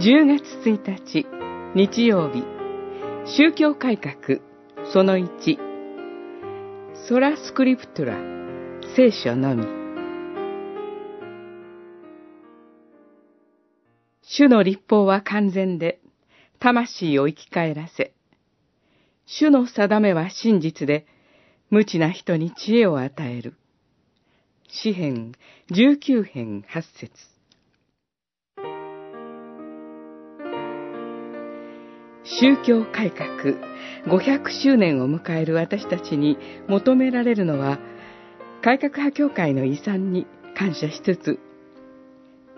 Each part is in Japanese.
10月1日日曜日。宗教改革その1ソラスクリプトラ聖書のみ。主の立法は完全で魂を生き返らせ。主の定めは真実で無知な人に知恵を与える。詩編19編8節。宗教改革500周年を迎える私たちに求められるのは、改革派協会の遺産に感謝しつつ、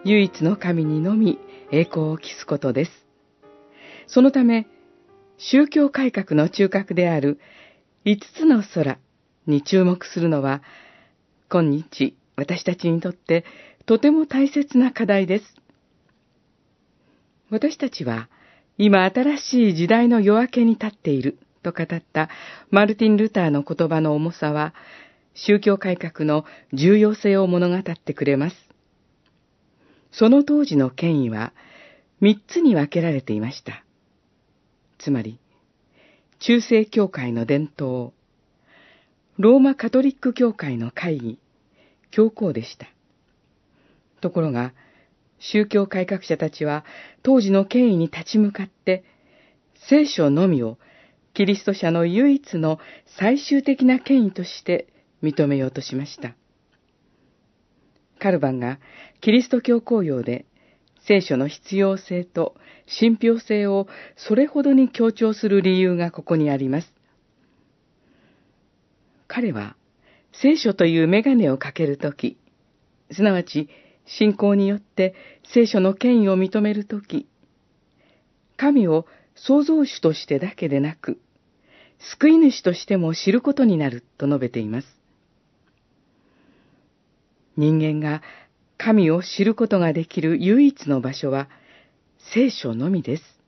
唯一の神にのみ栄光を期すことです。そのため、宗教改革の中核である五つの空に注目するのは、今日私たちにとってとても大切な課題です。私たちは、今新しい時代の夜明けに立っていると語ったマルティン・ルターの言葉の重さは、宗教改革の重要性を物語ってくれます。その当時の権威は三つに分けられていました。つまり、中世教会の伝統、ローマカトリック教会の会議、教皇でした。ところが、宗教改革者たちは当時の権威に立ち向かって、聖書のみをキリスト者の唯一の最終的な権威として認めようとしました。カルバンがキリスト教公用で聖書の必要性と信憑性をそれほどに強調する理由がここにあります。彼は聖書というメガネをかけるとき、すなわち信仰によって聖書の権威を認めるとき、神を創造主としてだけでなく、救い主としても知ることになると述べています。人間が神を知ることができる唯一の場所は聖書のみです。